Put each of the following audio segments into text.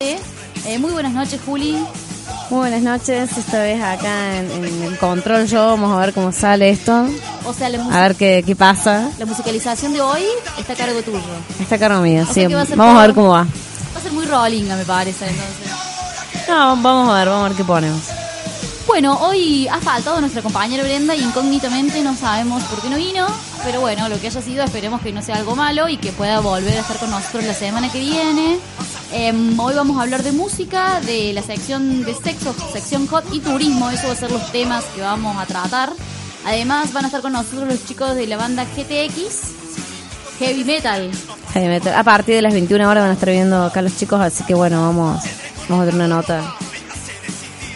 Eh, muy buenas noches, Juli. Muy buenas noches, esta vez acá en, en el control yo, vamos a ver cómo sale esto, O sea, la, a ver qué, qué pasa. la musicalización de hoy está a cargo tuyo. Está a cargo mío, O sí, va a vamos a ver cómo va. Va a ser muy rollinga, me parece, entonces. No, vamos a ver, vamos a ver qué ponemos. Bueno, hoy ha faltado nuestra compañera Brenda y incógnitamente no sabemos por qué no vino, pero bueno, lo que haya sido esperemos que no sea algo malo y que pueda volver a estar con nosotros la semana que viene. Em, hoy vamos a hablar de música, de la sección de sexo, sección hot y turismo, eso va a ser los temas que vamos a tratar. Además van a estar con nosotros los chicos de la banda GTX, Heavy Metal. Heavy metal. A partir de las 21 horas van a estar viendo acá los chicos, así que bueno, vamos, vamos a tener una nota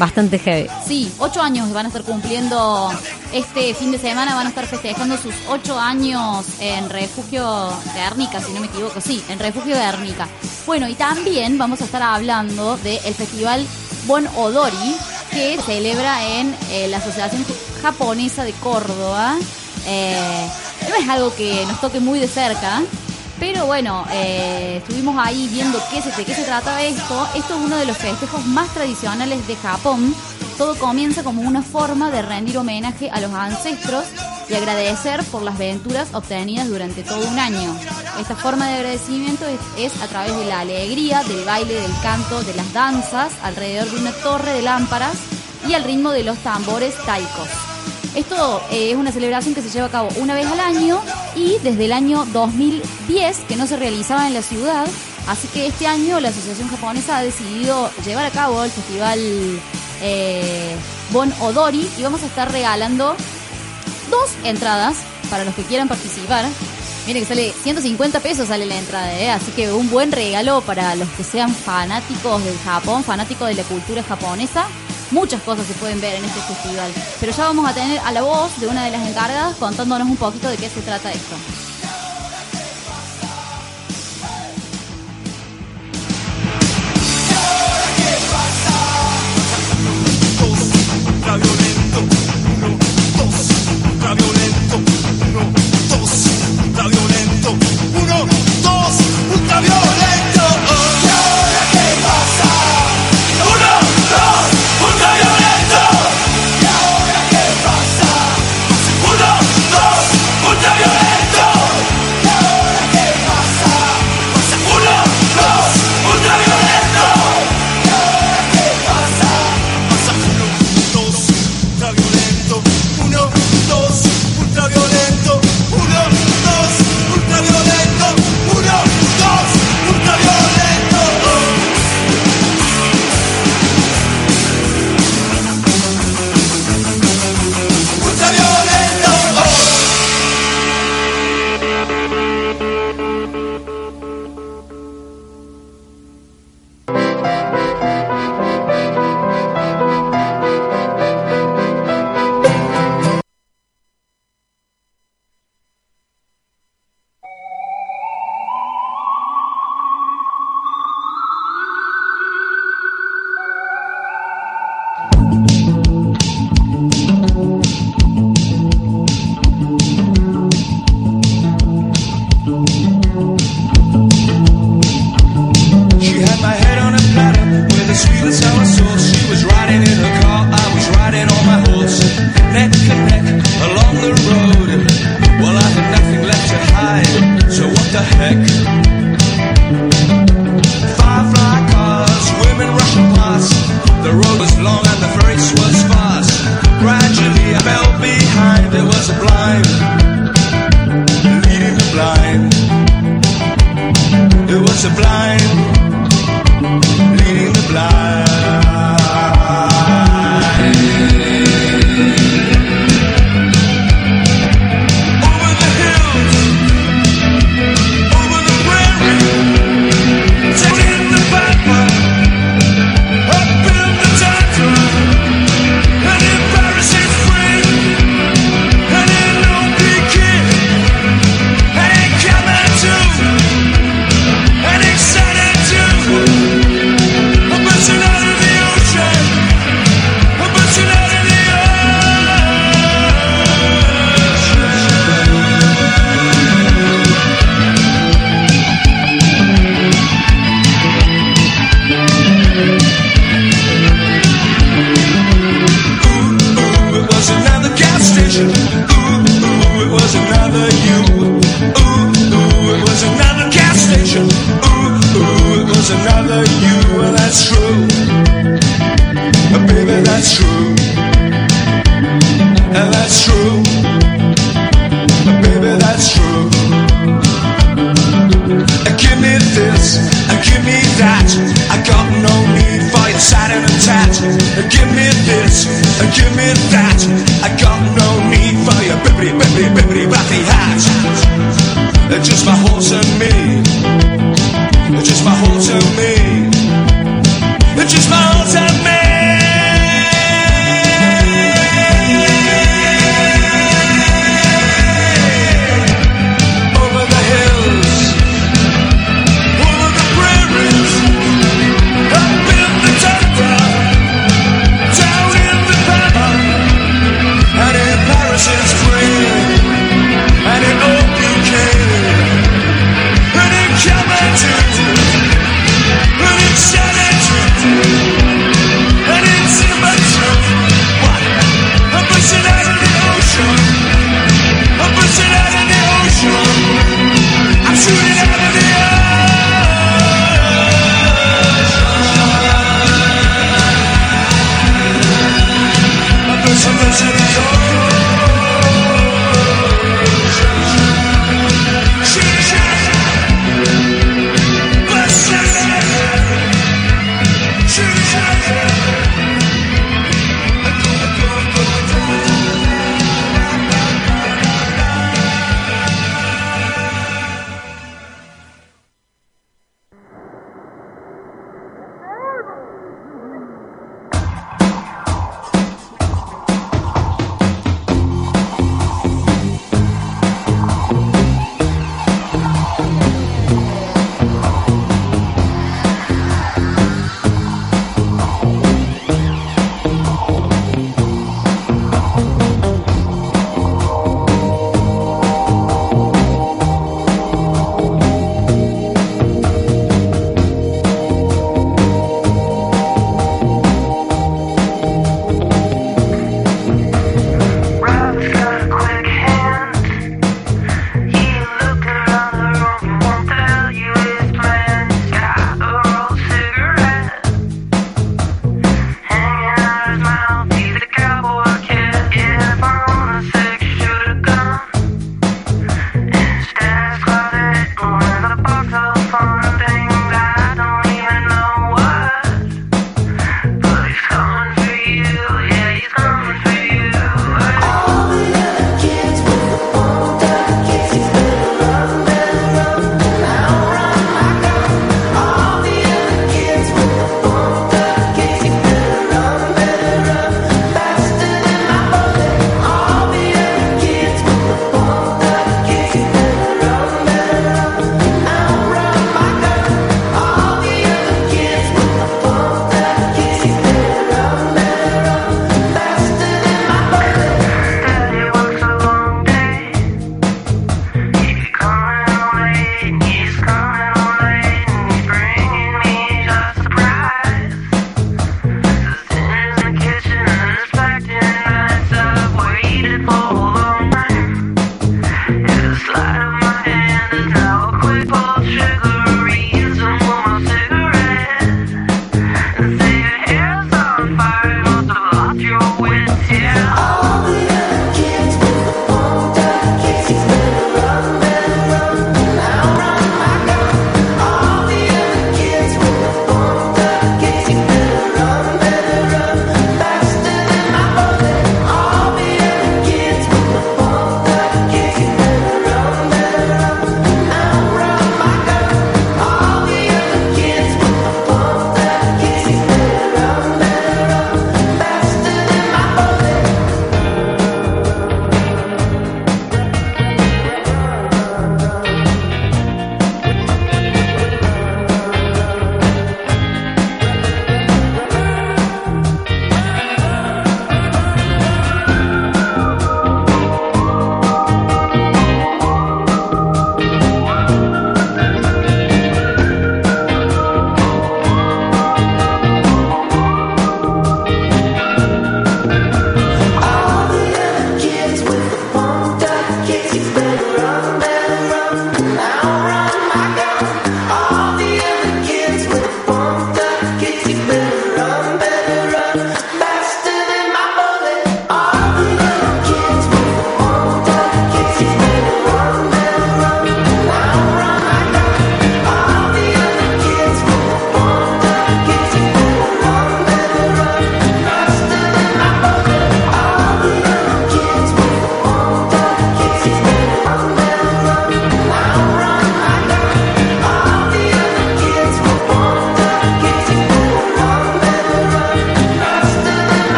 bastante heavy. Sí, ocho años van a estar cumpliendo este fin de semana, van a estar festejando sus ocho años en Refugio de Ernica, si no me equivoco, sí, en Refugio de Ernica. Bueno, y también vamos a estar hablando del Festival Bon Odori, que celebra en eh, la Asociación Japonesa de Córdoba. Eh, no es algo que nos toque muy de cerca, pero bueno, eh, estuvimos ahí viendo qué de qué se trataba esto. Esto es uno de los festejos más tradicionales de Japón. Todo comienza como una forma de rendir homenaje a los ancestros y agradecer por las aventuras obtenidas durante todo un año. Esta forma de agradecimiento es, es a través de la alegría, del baile, del canto, de las danzas, alrededor de una torre de lámparas y al ritmo de los tambores taikos. Esto eh, es una celebración que se lleva a cabo una vez al año y desde el año 2010 que no se realizaba en la ciudad. Así que este año la Asociación Japonesa ha decidido llevar a cabo el festival eh, Bon Odori y vamos a estar regalando dos entradas para los que quieran participar. Miren que sale 150 pesos sale la entrada, ¿eh? así que un buen regalo para los que sean fanáticos del Japón, fanáticos de la cultura japonesa. Muchas cosas se pueden ver en este festival, pero ya vamos a tener a la voz de una de las encargadas contándonos un poquito de qué se trata esto.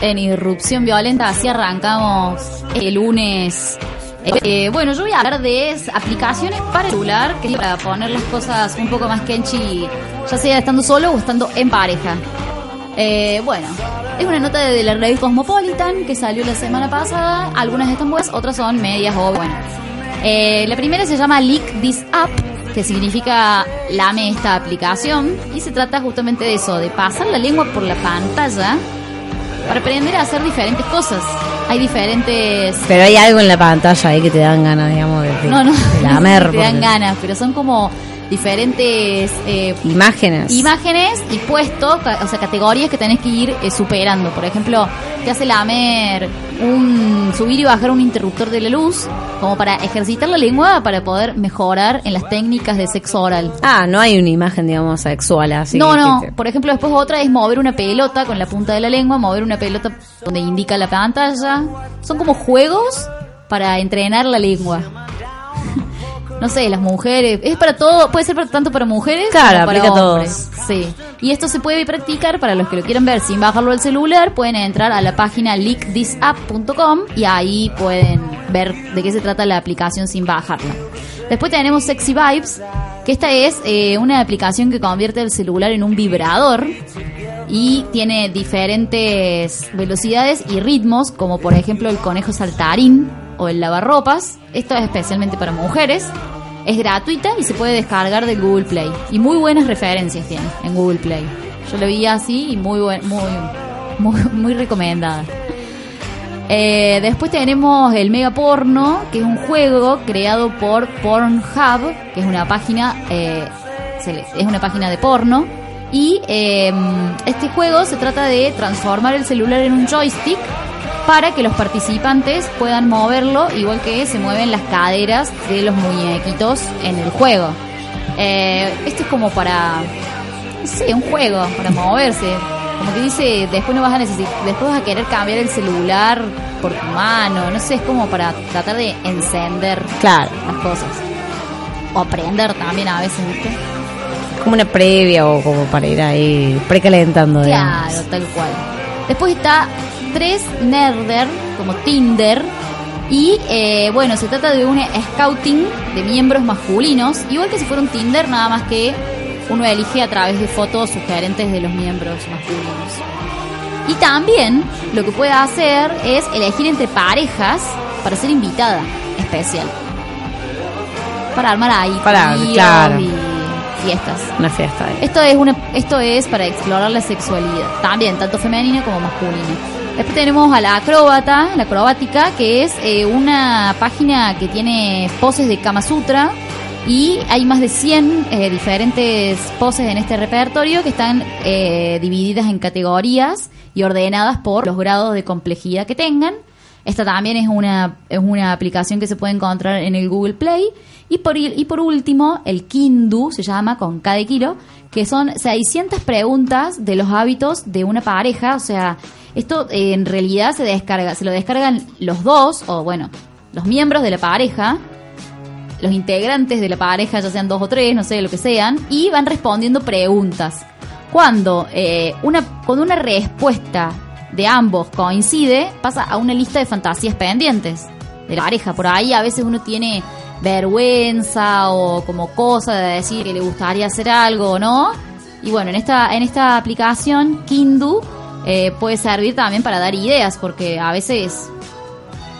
En Irrupción Violenta. Así arrancamos el lunes. Eh, bueno, yo voy a hablar de es- aplicaciones para el celular, que es para poner las cosas un poco más kenchi, ya sea estando solo o estando en pareja. Eh, bueno, es una nota de la red Cosmopolitan que salió la semana pasada. Algunas están buenas, otras son medias o bueno. Eh, la primera se llama Leak This App, que significa lame esta aplicación. Y se trata justamente de eso, de pasar la lengua por la pantalla para aprender a hacer diferentes cosas. Hay diferentes... Pero hay algo en la pantalla ahí que te dan ganas, digamos, de, No, no, de lamer. te dan porque- ganas, pero son como diferentes eh, Imágenes. imágenes y puestos, o sea, categorías que tenés que ir eh, superando. Por ejemplo, te hace lamer un subir y bajar un interruptor de la luz, como para ejercitar la lengua para poder mejorar en las técnicas de sexo oral. Ah, no hay una imagen, digamos, sexual así. no, no. te- Por ejemplo, después otra es mover una pelota con la punta de la lengua, mover una pelota donde indica la pantalla. Son como juegos para entrenar la lengua. No sé, las mujeres. Es para todo, puede ser para, tanto para mujeres Claro, como para aplica a todos. hombres. Sí. Y esto se puede practicar para los que lo quieran ver sin bajarlo al celular. Pueden entrar a la página leakthisapp.com y ahí pueden ver de qué se trata la aplicación sin bajarla. Después tenemos Sexy Vibes, que esta es eh, una aplicación que convierte el celular en un vibrador y tiene diferentes velocidades y ritmos, como por ejemplo el conejo saltarín el lavarropas. Esto es especialmente para mujeres. Es gratuita y se puede descargar de Google Play. Y muy buenas referencias tiene en Google Play. Yo lo vi así y muy buen, muy, muy, muy recomendada. Eh, después tenemos el Mega Porno, que es un juego creado por Pornhub, que es una página, eh, es una página de porno. Y eh, este juego se trata de transformar el celular en un joystick para que los participantes puedan moverlo, igual que se mueven las caderas de los muñequitos en el juego. Eh, esto es como para no sé, un juego para moverse. Como que dice, después no vas a necesitar, después vas a querer cambiar el celular por tu mano, no sé, es como para tratar de encender Claro. las cosas. O aprender también a veces, ¿viste? Como una previa o como para ir ahí precalentando, digamos. Claro, tal cual. Después está 3 Nerder, como Tinder. Y eh, bueno, se trata de un scouting de miembros masculinos, igual que si fuera un Tinder, nada más que uno elige a través de fotos sugerentes de los miembros masculinos. Y también lo que puede hacer es elegir entre parejas para ser invitada especial. Para armar ahí Para, claro. y fiestas. Una fiesta ahí. Esto es una esto es para explorar la sexualidad, también tanto femenina como masculina. Después tenemos a la acróbata, la acrobática, que es eh, una página que tiene poses de Kama Sutra y hay más de 100 eh, diferentes poses en este repertorio que están eh, divididas en categorías y ordenadas por los grados de complejidad que tengan. Esta también es una, es una aplicación que se puede encontrar en el Google Play. Y por, y por último, el Kindu se llama con K de kilo, que son 600 preguntas de los hábitos de una pareja. O sea, esto eh, en realidad se descarga, se lo descargan los dos, o bueno, los miembros de la pareja, los integrantes de la pareja, ya sean dos o tres, no sé, lo que sean, y van respondiendo preguntas. Cuando, eh, una, cuando una respuesta de ambos coincide, pasa a una lista de fantasías pendientes de la pareja. Por ahí a veces uno tiene vergüenza o como cosa de decir que le gustaría hacer algo o no. Y bueno, en esta, en esta aplicación, Kindu, eh, puede servir también para dar ideas, porque a veces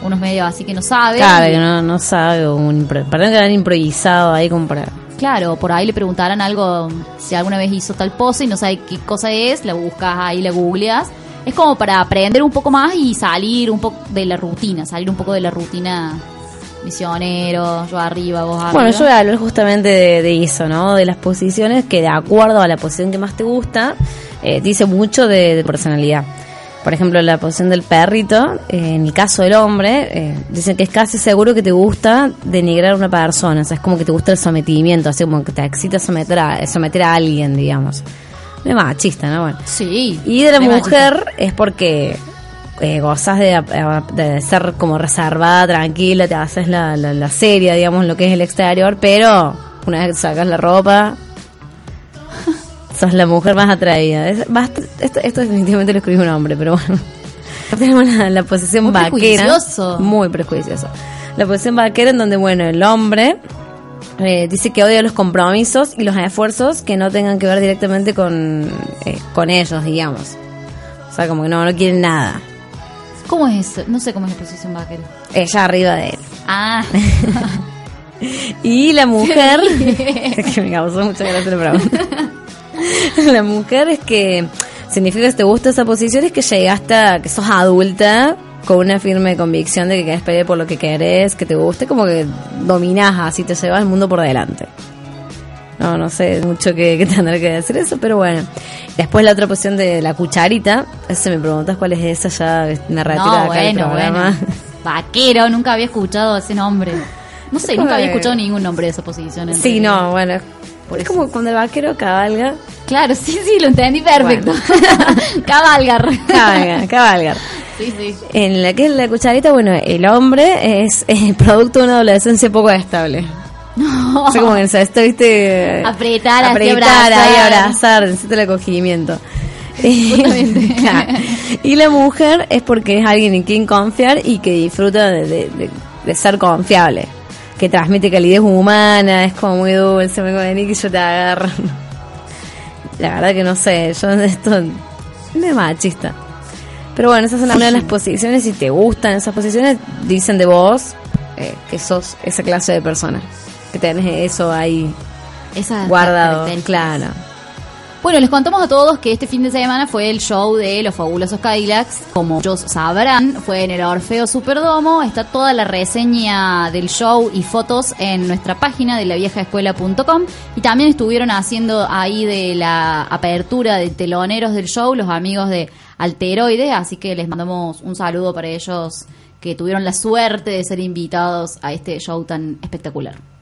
uno es medio así que no sabe. Claro, que no, no sabe, un para no quedar improvisado ahí como para... Claro, por ahí le preguntarán algo, si alguna vez hizo tal pose y no sabe qué cosa es, la buscas ahí, la googleas. Es como para aprender un poco más y salir un poco de la rutina, salir un poco de la rutina misionero, yo arriba, vos arriba. Bueno, yo voy a hablar justamente de, de eso, ¿no? De las posiciones que de acuerdo a la posición que más te gusta, eh, dice mucho de, de personalidad. por ejemplo, la posición del perrito, eh, en el caso del hombre, eh, dicen que es casi seguro que te gusta denigrar a una persona, o sea, es como que te gusta el sometimiento, así como que te excita someter a, someter a alguien, digamos. Es machista, ¿no? Bueno. Sí. Y de la mujer es porque eh, gozas de, de ser como reservada, tranquila, te haces la, la, la seria, digamos, lo que es el exterior, pero una vez que sacas la ropa, sos la mujer más atraída. Es esto, esto definitivamente lo escribió un hombre, pero bueno. Tenemos la, la posición Muy vaquera. prejuicioso. Muy prejuicioso. La posición vaquera en donde, bueno, el hombre eh, dice que odia los compromisos y los esfuerzos que no tengan que ver directamente con, eh, con ellos, digamos. O sea, como que no, no quieren nada. ¿Cómo es eso? No sé cómo es la posición vaquera. Ella arriba de él. Ah, Y la mujer, que me causó mucha gracia la pregunta. La mujer es que significa que te gusta esa posición, es que llegaste, a- que sos adulta con una firme convicción de que querés pelear por lo que querés, que te guste, como que dominás así, te llevas el mundo por delante. No, no sé mucho que, que tendrá que decir eso, pero bueno. Después la otra posición de la cucharita, ese me preguntas cuál es esa, ya me retiro de no, acá bueno, programa. bueno. Vaquero, nunca había escuchado ese nombre. No sé, nunca había escuchado ningún nombre de esa posición. Sí, no, bueno. Por es eso. como cuando el vaquero cabalga. Claro, sí, sí, lo entendí perfecto. Cabalgar. Cabalga, cabalgar. Sí, sí. En la que es la cucharita, bueno, el hombre es eh, producto de una adolescencia poco estable. No. O sea, como que necesita, viste, Apretar, así, apretar, ahí abrazar. necesita el acogimiento. Claro. Y la mujer es porque es alguien en quien confiar y que disfruta de, de- de- de ser confiable. Que transmite calidez humana, es como muy dulce, me vení que yo te agarro. La verdad que no sé, yo esto no es machista. Pero bueno, esa es una, de las posiciones. Si te gustan esas posiciones, dicen de vos eh, que sos esa clase de persona. Que tenés eso ahí Esas guardado. Claro. Bueno, les contamos a todos que este fin de semana fue el show de los fabulosos Cadillacs. Como ellos sabrán, fue en el Orfeo Superdomo. Está toda la reseña del show y fotos en nuestra página de laviejaescuela.com. Y también estuvieron haciendo ahí de la apertura de teloneros del show los amigos de Alteroide. Así que les mandamos un saludo para ellos que tuvieron la suerte de ser invitados a este show tan espectacular.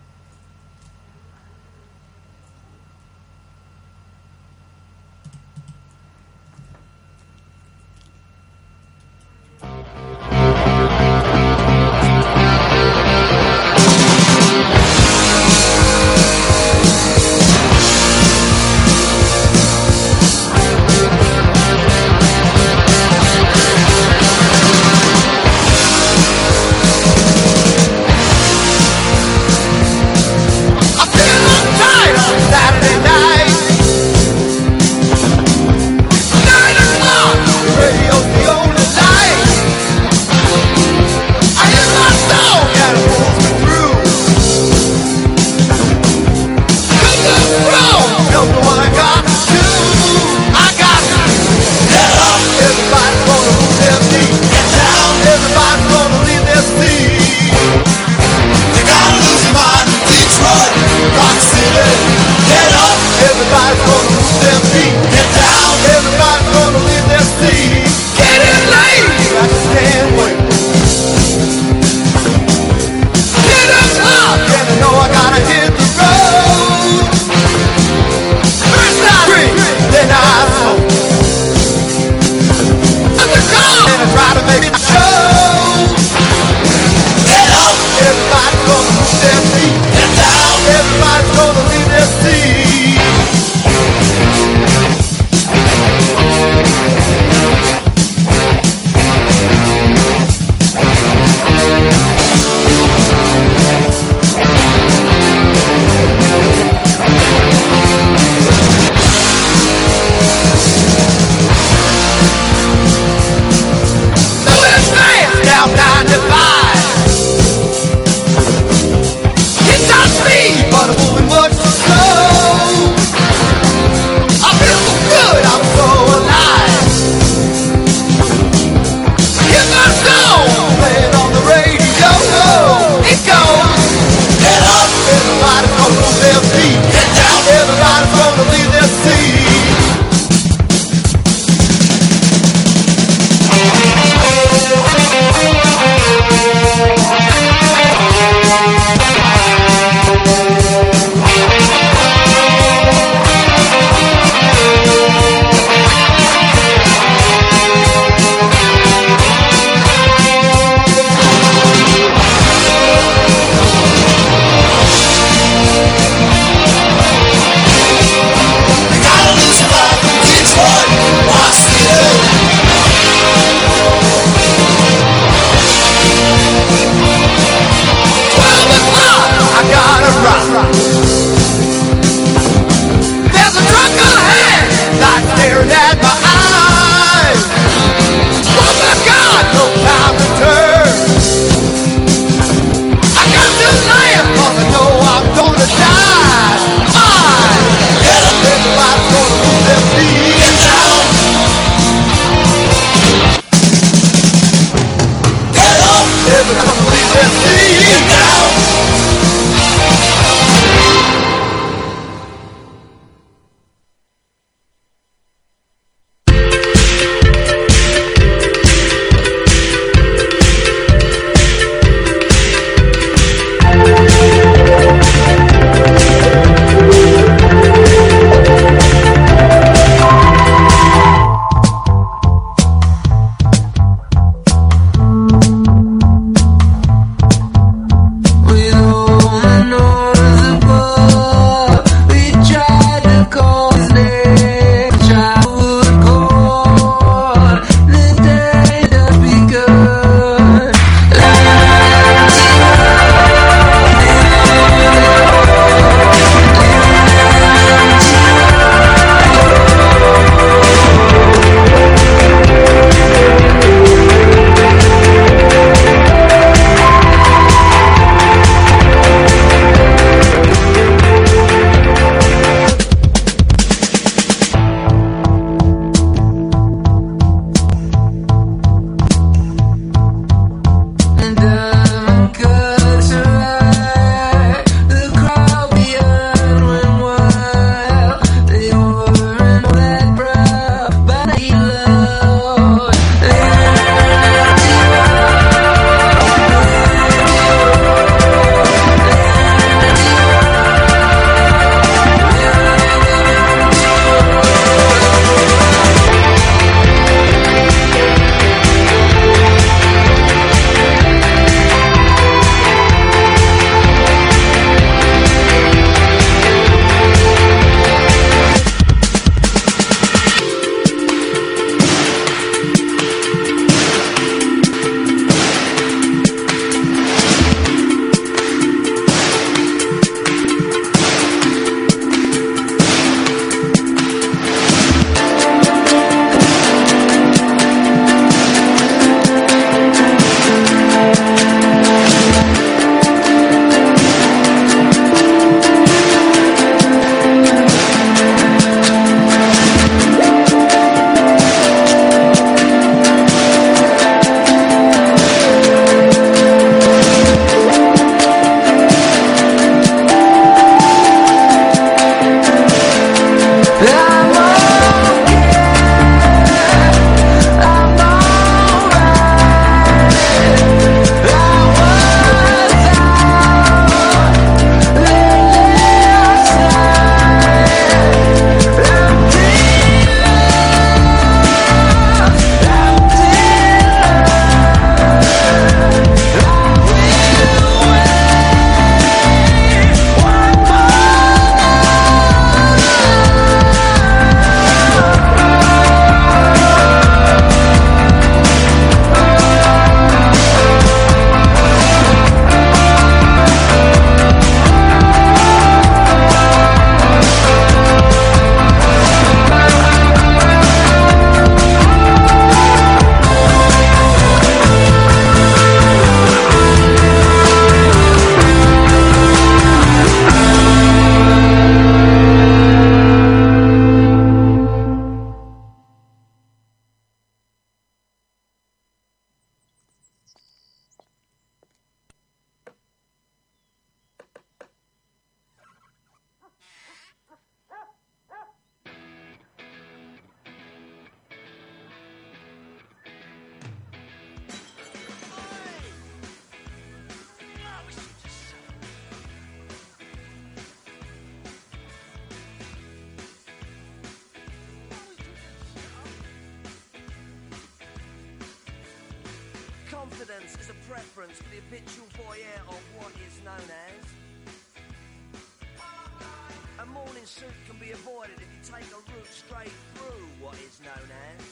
Be avoided if you take a route straight through what is known as.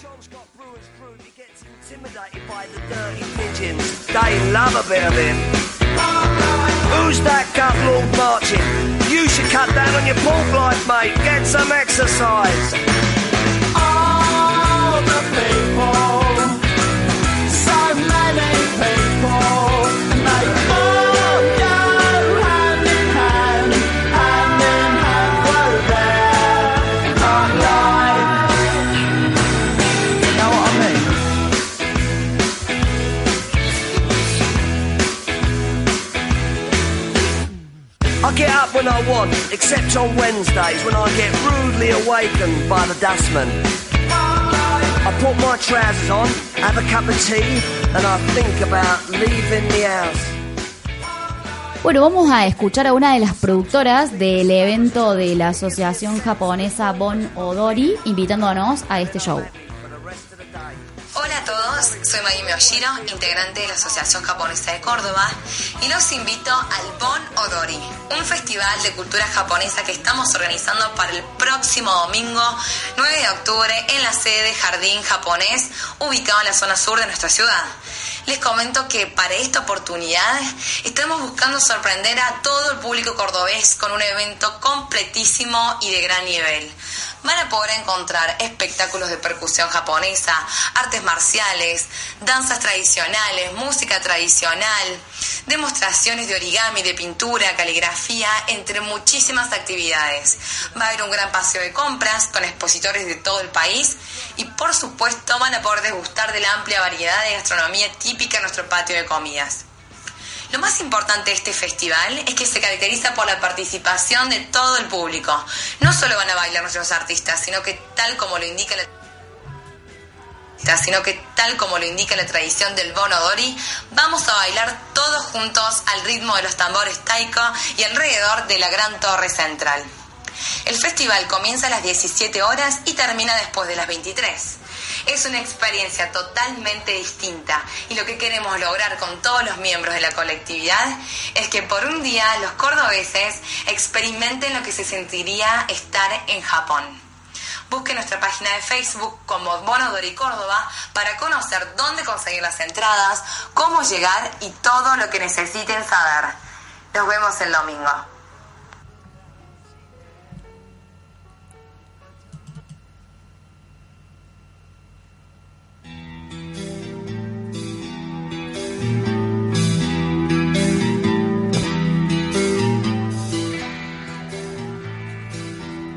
John's got brewer's group, he gets intimidated by the dirty pigeons. They love a bit of him. Who's that gut lord marching? You should cut down on your pork life, mate. Get some exercise. All the people, so many people, when I want, except on Wednesdays when I get rudely awakened by the dustman. I put my trousers on, have a cup of tea, and I think about leaving the house. Bueno, vamos a escuchar a una de las productoras del evento de la asociación japonesa Bon Odori invitándonos a este show. Soy Maggie Oshiro, integrante de la Asociación Japonesa de Córdoba, y los invito al Bon Odori, un festival de cultura japonesa que estamos organizando para el próximo domingo 9 de octubre en la sede Jardín Japonés, ubicado en la zona sur de nuestra ciudad. Les comento que para esta oportunidad estamos buscando sorprender a todo el público cordobés con un evento completísimo y de gran nivel. Van a poder encontrar espectáculos de percusión japonesa, artes marciales, danzas tradicionales, música tradicional, demostraciones de origami, de pintura, caligrafía, entre muchísimas actividades. Va a haber un gran paseo de compras con expositores de todo el país y por supuesto van a poder degustar de la amplia variedad de gastronomía típica en nuestro patio de comidas. Lo más importante de este festival es que se caracteriza por la participación de todo el público. No solo van a bailar nuestros artistas, sino que tal como lo indica la sino que tal como lo indica la tradición del Bonodori, vamos a bailar todos juntos al ritmo de los tambores taiko y alrededor de la gran torre central. El festival comienza a las 17 horas y termina después de las 23. Es una experiencia totalmente distinta y lo que queremos lograr con todos los miembros de la colectividad es que por un día los cordobeses experimenten lo que se sentiría estar en Japón. Busque nuestra página de Facebook como Bonodori Córdoba para conocer dónde conseguir las entradas, cómo llegar y todo lo que necesiten saber. Nos vemos el domingo.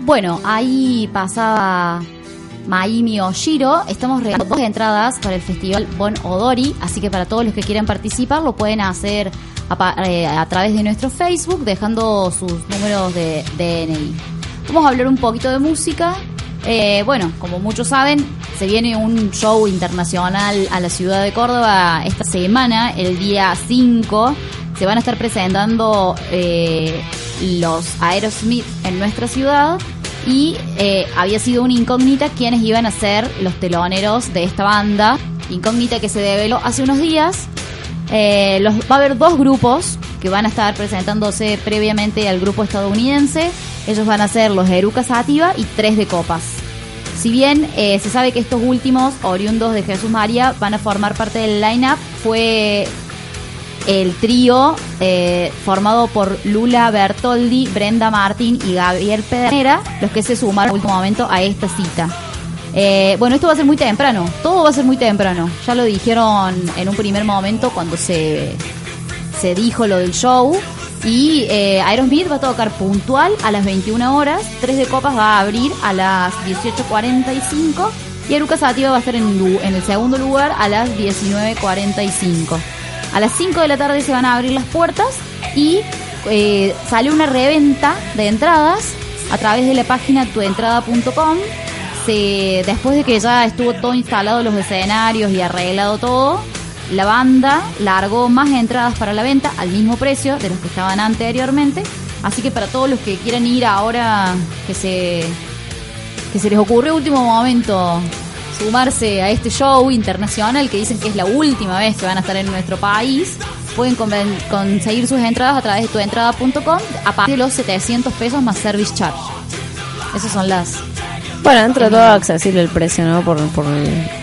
Bueno, ahí pasaba Maimi Oshiro. Estamos regalando dos entradas para el festival Bon Odori, así que para todos los que quieran participar lo pueden hacer a, eh, a través de nuestro Facebook dejando sus números de DNI. Vamos a hablar un poquito de música. Eh, bueno, como muchos saben, se viene un show internacional a la ciudad de Córdoba esta semana, el día 5. Se van a estar presentando eh, los Aerosmith en nuestra ciudad y eh, había sido una incógnita quiénes iban a ser los teloneros de esta banda. Incógnita que se develó hace unos días. Eh, los, va a haber dos grupos que van a estar presentándose previamente al grupo estadounidense. Ellos van a ser los Eruca Sativa y Tres de Copas. Si bien eh, se sabe que estos últimos, oriundos de Jesús María, van a formar parte del line-up, fue el trío eh, formado por Lula Bertoldi, Brenda Martín y Gabriel Pedernera, los que se sumaron en último momento a esta cita. Eh, bueno, esto va a ser muy temprano, todo va a ser muy temprano. Ya lo dijeron en un primer momento cuando se, se dijo lo del show. Y eh, Aerosmith va a tocar puntual a las 21 horas, Tres de Copas va a abrir a las 18.45 y Eruca Sativa va a estar en el segundo lugar a las 19.45. A las 5 de la tarde se van a abrir las puertas y eh, sale una reventa de entradas a través de la página tuentrada.com. Después de que ya estuvo todo instalado los escenarios y arreglado todo, la banda largó más entradas para la venta al mismo precio de los que estaban anteriormente. Así que para todos los que quieran ir ahora que se que se les ocurrió último momento sumarse a este show internacional que dicen que es la última vez que van a estar en nuestro país, pueden conseguir sus entradas a través de tuentrada.com a partir de los 700 pesos más service charge. Esas son las... Bueno, dentro de todo accesible el precio, ¿no? Por, por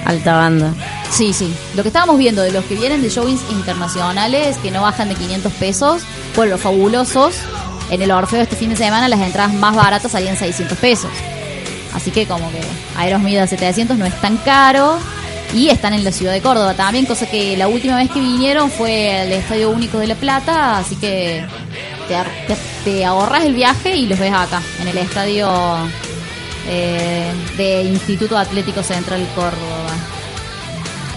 alta banda. Sí, sí. Lo que estábamos viendo de los que vienen de showings internacionales que no bajan de 500 pesos, por los fabulosos, en el Orfeo este fin de semana las entradas más baratas salían 600 pesos. Así que como que Aerosmith a 700 no es tan caro y están en la ciudad de Córdoba también, cosa que la última vez que vinieron fue al Estadio Único de La Plata, así que te, ahorras el viaje y los ves acá, en el estadio eh, de Instituto Atlético Central Córdoba.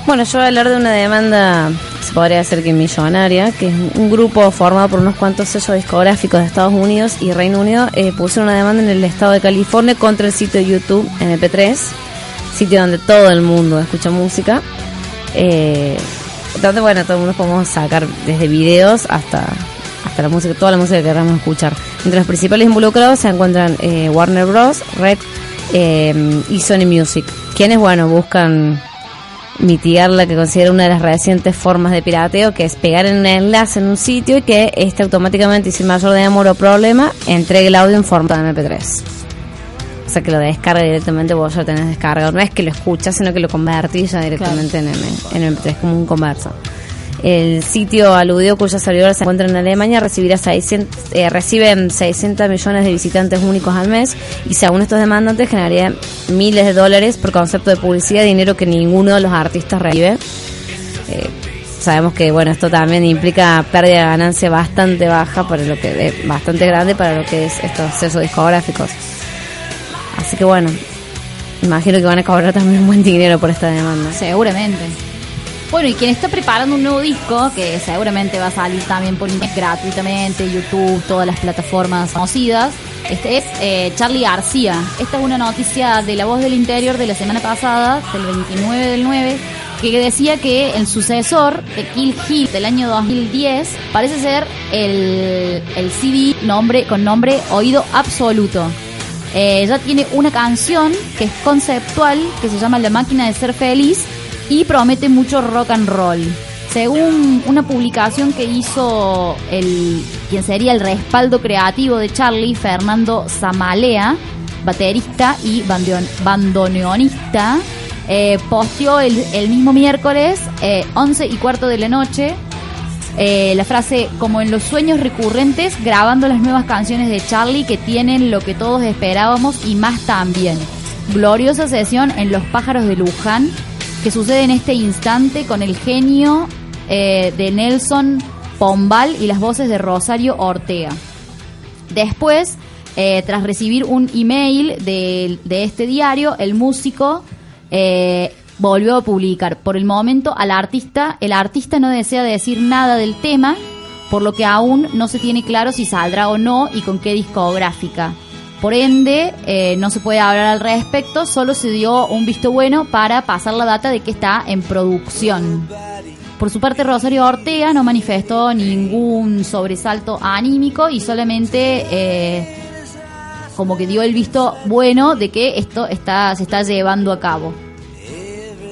Bueno, yo voy a hablar de una demanda, se podría decir que millonaria, que es un grupo formado por unos cuantos sellos discográficos de Estados Unidos y Reino Unido, eh, pusieron una demanda en el estado de California contra el sitio YouTube MP3, sitio donde todo el mundo escucha música. Eh, donde, bueno, todo el mundo podemos sacar desde videos hasta, hasta la música, toda la música que queramos escuchar. Entre los principales involucrados se encuentran eh, Warner Bros., Red eh, y Sony Music, quienes, bueno, buscan mitigar la que considera una de las recientes formas de pirateo, que es pegar un enlace en un sitio y que este automáticamente, y sin mayor demora o problema, entregue el audio en formato de MP3. O sea que lo descarga directamente, vos ya tenés descargado. No es que lo escuchas, sino que lo convertís ya directamente en, M- en MP3, como un converso. El sitio aludió cuyos servidores se encuentran en Alemania recibirá 600, eh, reciben 600 millones de visitantes únicos al mes y según estos demandantes generaría miles de dólares por concepto de publicidad, dinero que ninguno de los artistas recibe. Eh, sabemos que bueno esto también implica pérdida de ganancia bastante baja para lo que eh, bastante grande para lo que es estos sellos discográficos. Así que bueno, imagino que van a cobrar también un buen dinero por esta demanda. Seguramente. Bueno, y quien está preparando un nuevo disco, que seguramente va a salir también por internet gratuitamente, YouTube, todas las plataformas conocidas, este es eh, Charlie García. Esta es una noticia de La Voz del Interior de la semana pasada, del 29 del 9, que decía que el sucesor de Kill Hit del año 2010 parece ser el, el CD nombre, con nombre Oído Absoluto. Eh, ya tiene una canción que es conceptual, que se llama La máquina de ser feliz y promete mucho rock and roll. Según una publicación que hizo el quien sería el respaldo creativo de Charlie, Fernando Zamalea, baterista y bandoneonista, eh, posteó el, el mismo miércoles, eh, 11 y cuarto de la noche, eh, la frase como en los sueños recurrentes grabando las nuevas canciones de Charlie que tienen lo que todos esperábamos y más también. Gloriosa sesión en Los pájaros de Luján que sucede en este instante con el genio eh, de Nelson Pombal y las voces de Rosario Ortega. Después, eh, tras recibir un email de, de este diario, el músico eh, volvió a publicar. Por el momento, al artista, el artista no desea decir nada del tema, por lo que aún no se tiene claro si saldrá o no y con qué discográfica. Por ende, eh, no se puede hablar al respecto, solo se dio un visto bueno para pasar la data de que está en producción. Por su parte, Rosario Ortega no manifestó ningún sobresalto anímico y solamente eh, como que dio el visto bueno de que esto está se está llevando a cabo.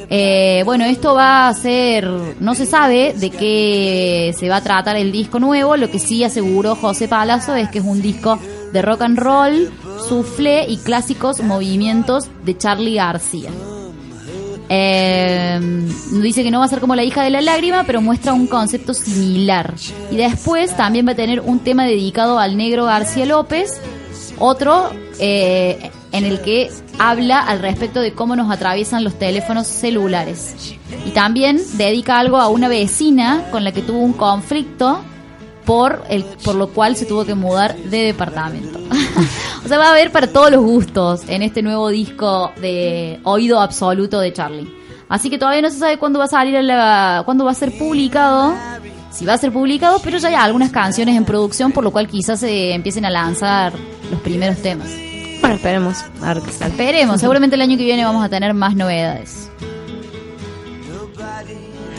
Eh, bueno, esto va a ser, no se sabe de qué se va a tratar el disco nuevo, lo que sí aseguró José Palazzo es que es un disco de rock and roll, soufflé y clásicos movimientos de Charlie García. Eh, dice que no va a ser como la hija de la lágrima, pero muestra un concepto similar. Y después también va a tener un tema dedicado al negro García López, otro eh, en el que habla al respecto de cómo nos atraviesan los teléfonos celulares. Y también dedica algo a una vecina con la que tuvo un conflicto por el por lo cual se tuvo que mudar de departamento. o sea, va a haber para todos los gustos en este nuevo disco de Oído Absoluto de Charlie. Así que todavía no se sabe cuándo va a salir la, cuándo va a ser publicado, si va a ser publicado, pero ya hay algunas canciones en producción, por lo cual quizás se empiecen a lanzar los primeros temas. Bueno, esperemos. A ver qué sale. Esperemos, seguramente el año que viene vamos a tener más novedades.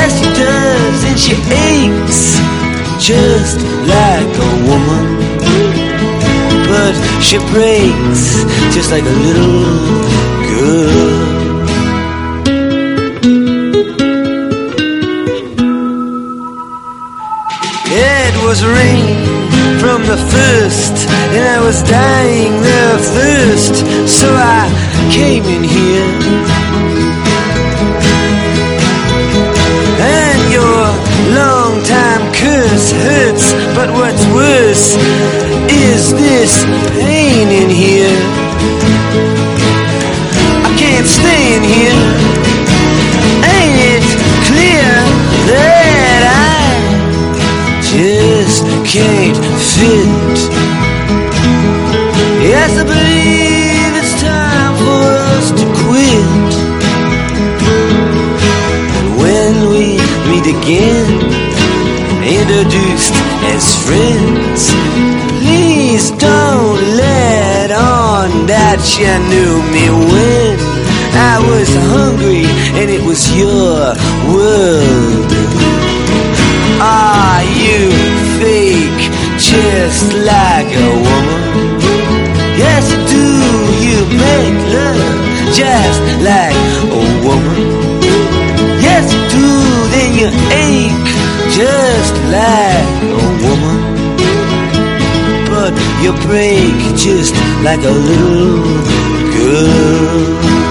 Yes, she does, and she aches just like a woman. But she breaks just like a little girl. It was rain from the first, and I was dying of thirst, so I came in here. Hurts, but what's worse is this pain in here. I can't stay in here. Ain't it clear that I just can't fit? Yes, I believe it's time for us to quit. And when we meet again, introduced as friends, please don't let on that you knew me when I was hungry and it was your world. Are you fake just like a woman? Yes, do. You make love just like a woman. You ache just like a woman. But you break just like a little girl.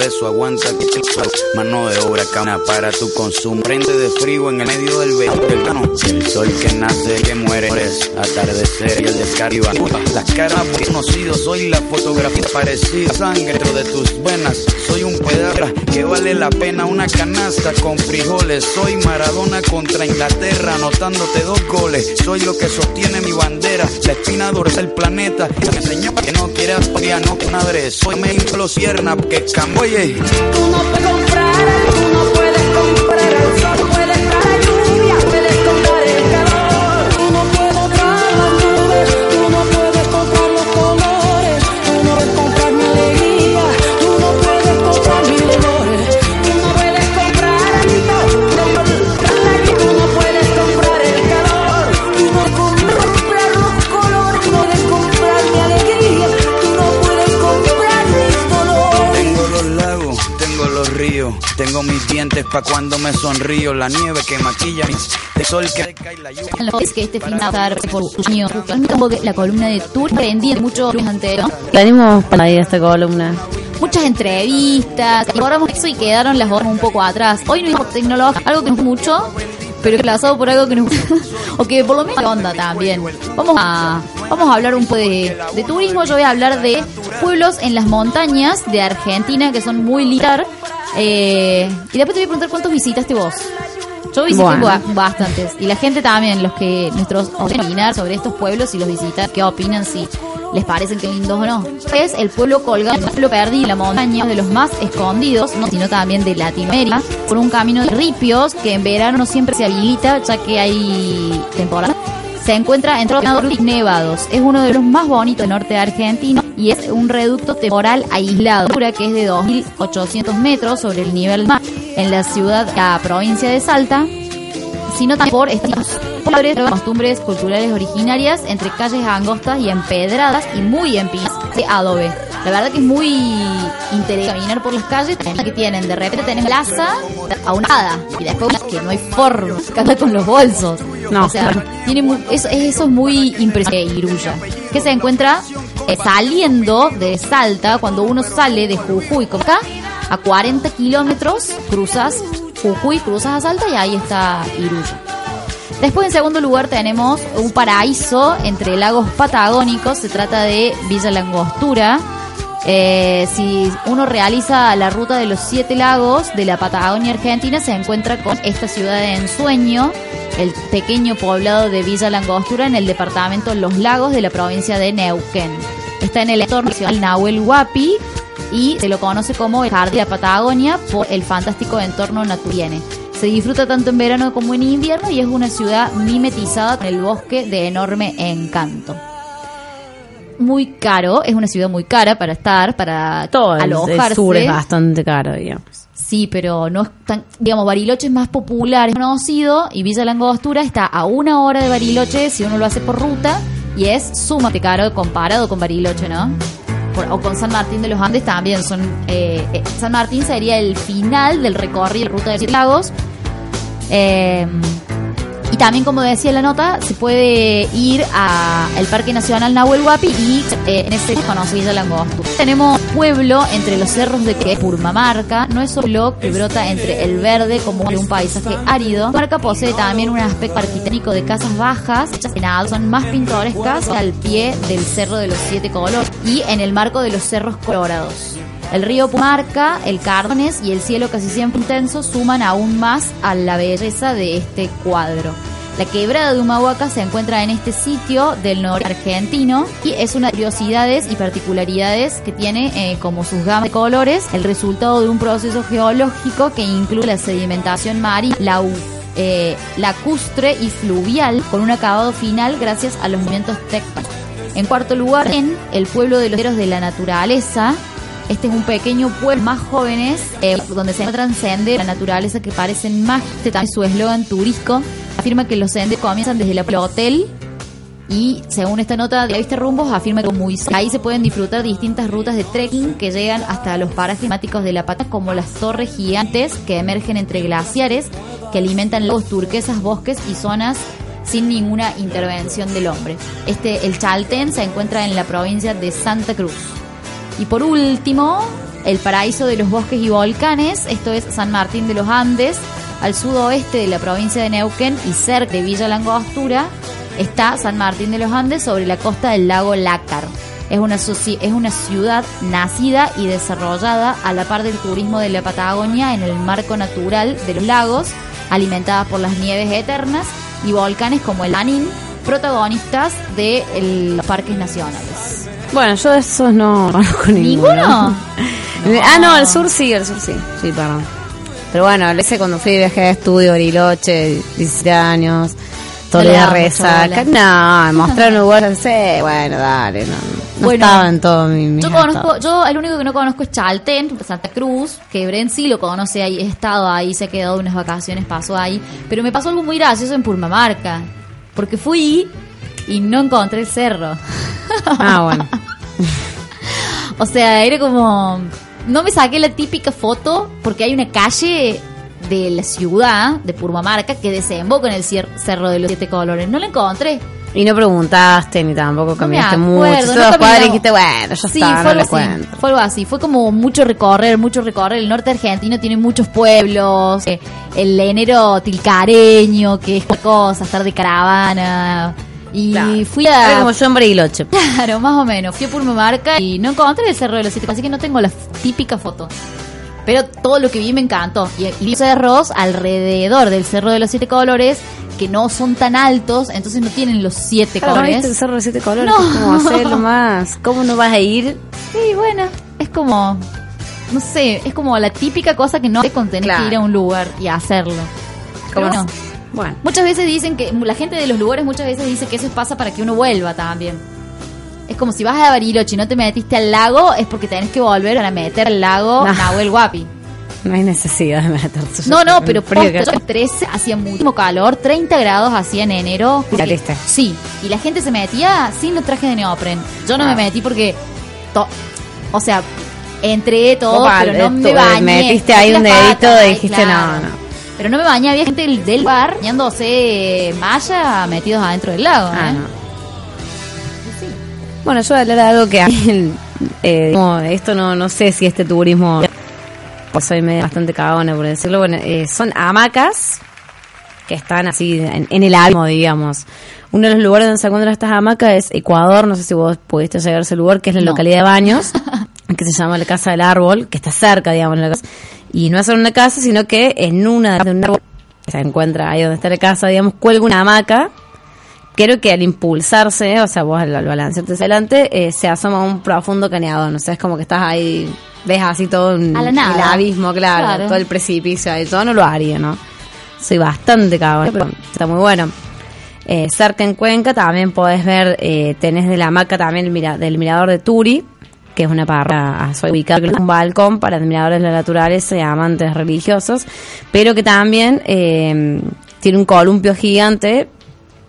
Por eso aguanta que te mano de obra cana para tu consumo. Prende de frío en el medio del verano, el sol que nace que muere, atardecer y el descarga. Las caras conocido, soy la fotografía parecida, sangre dentro de tus venas, soy un pedazo que vale la pena. Una canasta con frijoles, soy Maradona contra Inglaterra, anotándote dos goles, soy lo que sostiene mi bandera, la espina dorsal del planeta, enseñó que no quieras no madre, soy me los cierna, que Tú no puedes comprar, tú no puedes comprar. el tengo mis dientes pa' cuando me sonrío, la nieve que maquilla mis el sol que y la lluvia. Es que este fin de por un año, como que la columna de Tour vendí mucho lunes entero. Venimos para ahí esta columna. Muchas entrevistas, logramos eso y quedaron las horas un poco atrás. Hoy no es tecnología, algo que nos mucho, pero reemplazado por algo que nos o que por lo menos onda también. Vamos a vamos a hablar un poco de, de turismo. Yo voy a hablar de pueblos en las montañas de Argentina que son muy lindas. Eh, y después te voy a preguntar cuántos visitaste vos. Yo visité Bueno. ba- bastantes. Y la gente también, los que nuestros opinar sobre estos pueblos y los visitan, qué opinan, si les parecen que lindos o no. Es el pueblo colgado, el pueblo perdido la montaña, de los más escondidos, no sino también de Latinoamérica, por un camino de ripios que en verano no siempre se habilita, ya que hay temporada. Se encuentra entre los nevados. Es uno de los más bonitos del norte de Argentina y es un reducto temporal aislado, que es de 2.800 metros sobre el nivel mar en la ciudad, la provincia de Salta, sino también por estilos costumbres culturales originarias, entre calles angostas y empedradas y muy empinadas de adobe. La verdad que es muy interesante caminar por las calles que tienen, de repente tenés plaza a una hada y después que no hay forma, anda con los bolsos. No. O sea, tiene muy- eso, eso es muy impresionante, Iruya. Que se encuentra eh, saliendo de Salta, cuando uno sale de Jujuy, como acá, a 40 kilómetros, cruzas Jujuy, cruzas a Salta y ahí está Iruya. Después, en segundo lugar, tenemos un paraíso entre lagos patagónicos. Se trata de Villa Langostura. Eh, si uno realiza la ruta de los siete lagos de la Patagonia Argentina, se encuentra con esta ciudad de ensueño, el pequeño poblado de Villa Langostura en el departamento Los Lagos de la provincia de Neuquén. Está en el entorno nacional Nahuel Huapi y se lo conoce como el Jardín de la Patagonia por el fantástico entorno natural. Se disfruta tanto en verano como en invierno y es una ciudad mimetizada con el bosque de enorme encanto. Muy caro, es una ciudad muy cara para estar, para Todo el, el alojarse. sur es bastante caro, digamos. Sí, pero no es tan, digamos, Bariloche es más popular, es conocido y Villa Langostura está a una hora de Bariloche si uno lo hace por ruta y es sumamente caro comparado con Bariloche, ¿no? Por- o con San Martín de los Andes también son, eh, eh, San Martín sería el final del recorrido de la ruta de los lagos. Eh, también, como decía la nota, se puede ir al Parque Nacional Nahuel Huapi y eh, en ese conoce Villa Langostura. Tenemos pueblo entre los cerros de que Purmamarca, no es solo que brota entre el verde como de un paisaje árido. Marca posee también un aspecto arquitectónico de casas bajas, son más pintorescas al pie del Cerro de los Siete Colores y en el marco de los Cerros Colorados. El río Pumarca, el Cardones y el cielo casi siempre intenso suman aún más a la belleza de este cuadro. La quebrada de Humahuaca se encuentra en este sitio del norte argentino y es una de las curiosidades y particularidades que tiene eh, como sus gamas de colores el resultado de un proceso geológico que incluye la sedimentación marina, la, u- eh, lacustre y fluvial con un acabado final gracias a los movimientos tectónicos. En cuarto lugar, en el pueblo de los herederos de la naturaleza, este es un pequeño pueblo más jóvenes eh, donde se encuentran senderos de la naturaleza que parecen más. Este también su eslogan turístico afirma que los senderos comienzan desde el hotel y según esta nota de la vista rumbos afirma que muy ahí se pueden disfrutar distintas rutas de trekking que llegan hasta los parajes temáticos de la pata como las torres gigantes que emergen entre glaciares que alimentan lagos turquesas, bosques y zonas sin ninguna intervención del hombre. Este el Chaltén se encuentra en la provincia de Santa Cruz. Y por último, el paraíso de los bosques y volcanes, esto es San Martín de los Andes, al sudoeste de la provincia de Neuquén y cerca de Villa Langostura, está San Martín de los Andes sobre la costa del lago Lácar. Es una, es una ciudad nacida y desarrollada a la par del turismo de la Patagonia en el marco natural de los lagos, alimentada por las nieves eternas y volcanes como el Anín, protagonistas de los parques nacionales. Bueno, yo de esos no conozco ninguno. ¿Ninguno? Ah, no, el sur sí, el sur sí. Sí, perdón. Pero bueno, ese cuando fui de viaje de estudio, Bariloche, 17 años, mucho resaca. No, mostrar un lugar, sí, bueno, dale, no, no Bueno, estaba en todo mi, mi Yo conozco, yo el único que no conozco es Chaltén, Santa Cruz, que Bren sí lo conoce ahí, he estado ahí, se ha quedado unas vacaciones, pasó ahí, pero me pasó algo muy gracioso en Purmamarca, porque fui y no encontré el cerro. Ah, bueno. O sea, era como no me saqué la típica foto porque hay una calle de la ciudad de Purmamarca que desemboca en el cerro de los siete colores. No la encontré. Y no preguntaste ni tampoco No caminaste acuerdo, mucho. no caminó. dijiste, bueno, ya Sí, está, fue no algo así. Fue algo así. Fue como mucho recorrer, mucho recorrer. El norte argentino tiene muchos pueblos. eh, el enero tilcareño, que es cosa, estar de caravana. Y Claro. fui Era a. como yo en Bariloche. Claro, más o menos. Fui a Purmamarca y no encontré el Cerro de los Siete, así que no tengo la típica foto. Pero todo lo que vi me encantó. Y, y vi cerros alrededor del Cerro de los Siete Colores que no son tan altos, entonces no tienen los siete Claro, ¿no colores. viste el cerro de siete colores? No. Es como hacerlo más. ¿Cómo no vas a ir? Sí, bueno, es como, no sé, es como la típica cosa que no te con tener Claro. que ir a un lugar y hacerlo. Pero ¿Cómo no. Bueno. Muchas veces dicen que, la gente de los lugares muchas veces dice que eso pasa para que uno vuelva también. Es como si vas a Bariloche y no te metiste al lago, es porque tenés que volver a meter al lago No. Nahuel Guapi. No hay necesidad de meterse. No, no, pero posta, yo en 13 hacía muchísimo calor, 30 grados hacía en enero. Viste. Sí, y la gente se metía sin los trajes de neopren. Yo no Ah. me metí porque, to- o sea, entré todo, pero no me bañé. metiste ahí un dedito y dijiste, no, no. Pero no me bañé, había gente del, del bar bañándose malla metidos adentro del lago. Ah, ¿eh? no. Bueno, yo voy a hablar de algo que a mí, eh, como esto no, no sé si este turismo, pues soy medio bastante cagona por decirlo, bueno, eh, son hamacas que están así en, en el abismo, digamos. Uno de los lugares donde se encuentran estas hamacas es Ecuador, no sé si vos pudiste llegar a ese lugar, que es la No. localidad de Baños, que se llama la Casa del Árbol, que está cerca, digamos, de la casa. Y no es solo una casa, sino que en una de un árbol que se encuentra ahí donde está la casa, digamos, cuelga una hamaca creo que al impulsarse, o sea, vos al, al balancearte hacia adelante, eh, se asoma un profundo cañadón. O sea, es como que estás ahí, ves así todo un, el abismo, claro, Claro. todo el precipicio ahí. Yo no lo haría, ¿no? Soy bastante cagón, pero está muy bueno. Eh, cerca en Cuenca también podés ver, eh, tenés de la hamaca también el mira, del mirador de Turi, que es una parra soy ubicada en un balcón para admiradores de la naturaleza y amantes religiosos, pero que también eh, tiene un columpio gigante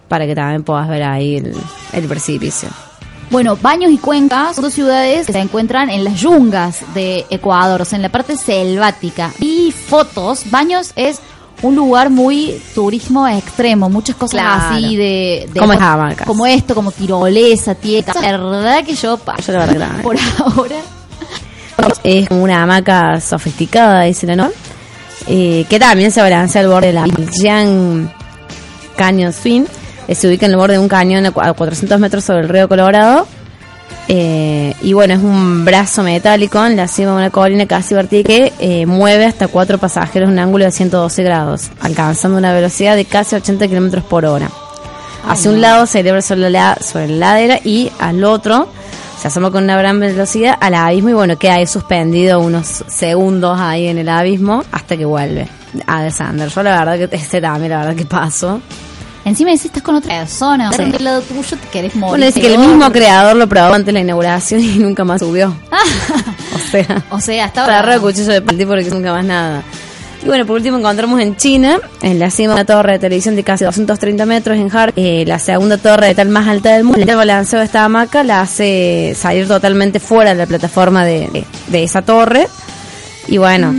para que también puedas ver ahí el, el precipicio. Bueno, Baños y Cuenca son dos ciudades que se encuentran en las yungas de Ecuador, o sea, en la parte selvática. Y fotos, Baños es un lugar muy turismo extremo, muchas cosas Claro. así de, de Como hamacas. como esto, como tirolesa, tieta. La verdad que yo, pa- Yo la verdad por ahora, Es como una hamaca sofisticada, dice la ¿no? Eh, que también se balancea al borde de la Yang Canyon Swing. Eh, se ubica en el borde de un cañón a 400 metros sobre el río Colorado. Eh, y bueno, es un brazo metálico en la cima de una colina casi vertical que eh, mueve hasta cuatro pasajeros en un ángulo de 112 grados, alcanzando una velocidad de casi 80 kilómetros por hora. Hacia un lado se eleva sobre la, sobre la ladera y al otro se asoma con una gran velocidad al abismo y bueno, queda ahí suspendido unos segundos ahí en el abismo hasta que vuelve a descender. Yo la verdad que este también, la verdad que paso. Encima decís estás con otra persona, o sea, del lado tuyo te querés morir. Bueno, es que el mismo creador lo probó antes de la inauguración y nunca más subió. o sea, O sea, hasta agarró el cuchillo de porque nunca más nada. Y bueno, por último encontramos en China, en la cima de una torre de televisión de casi 230 metros en Har, eh, la segunda torre de tal más alta del mundo. El balanceo de esta hamaca la hace salir totalmente fuera de la plataforma de, de- de esa torre. Y bueno,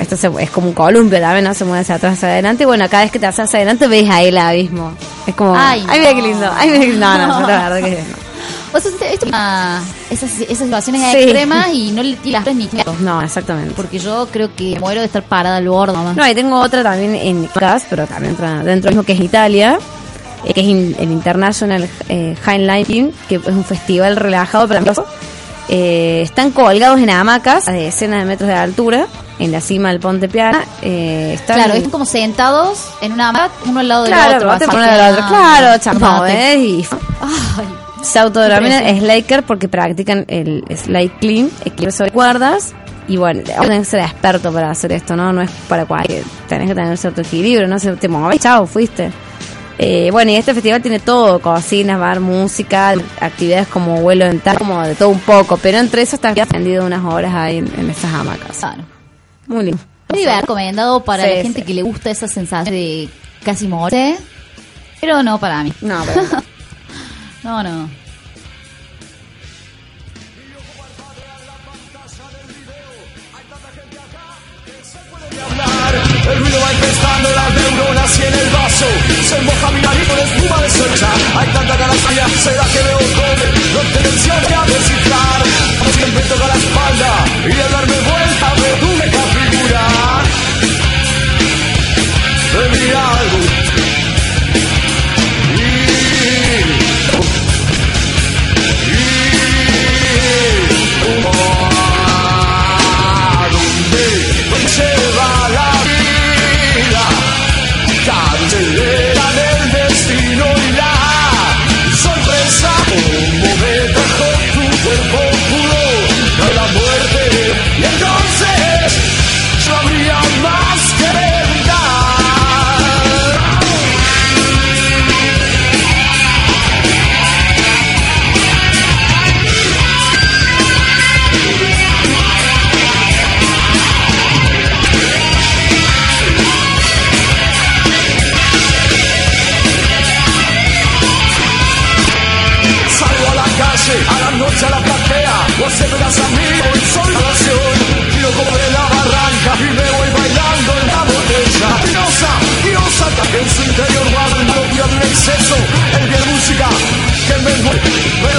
esto se- es como un columpio también, ¿no? Se mueve hacia atrás, hacia adelante. Y bueno, cada vez que te haces hacia adelante ves ahí el abismo. Es como, Ay, ay, mira no. qué lindo, ay, mira qué lindo. No, no, yo la verdad que no. O sea, esto- ah, esas, esas situaciones Sí. extremas y no le las tres ni quiero. No, exactamente. Porque yo creo que muero de estar parada al borde. No, y tengo otra también en CAS, pero también dentro mismo que es Italia, eh, que es in- el International eh, Highlighting, que es un festival relajado pero. Eh, están colgados en hamacas a decenas de metros de altura, en la cima del Ponte Piana. Eh, están Claro, están como sentados en una hamaca, uno al lado del Claro, otro. vos te así que, al otro. Claro. ¿eh? Y Ay, se autodenominan Slaker porque practican el slide clean, equilibrio sobre cuerdas. Y bueno, tenés que ser experto para hacer esto, ¿no? No es para cualquier. Tenés que tener cierto equilibrio, no te mueves, chao, fuiste. Eh, bueno, y este festival tiene todo: cocinas, bar, música, actividades como vuelo en tal, como de todo un poco. Pero entre eso está aprendido unas horas ahí en, en esas hamacas. claro. Muy lindo. Muy recomendado para Sí, la gente sí. que le gusta esa sensación de casi morir. Pero no para mí. No, pero. No, no. El ruido va infestando las neuronas y en el vaso se moja mi nariz con espuma de socha. Hay tanta galaxia, será que veo come, no tendencia a descifrar. Como siempre toca la espalda y al darme vuelta veo tu De mi algo. Como de la barranca y me voy bailando en la que en su interior guarda el propio de exceso. El bien música que me envuelve,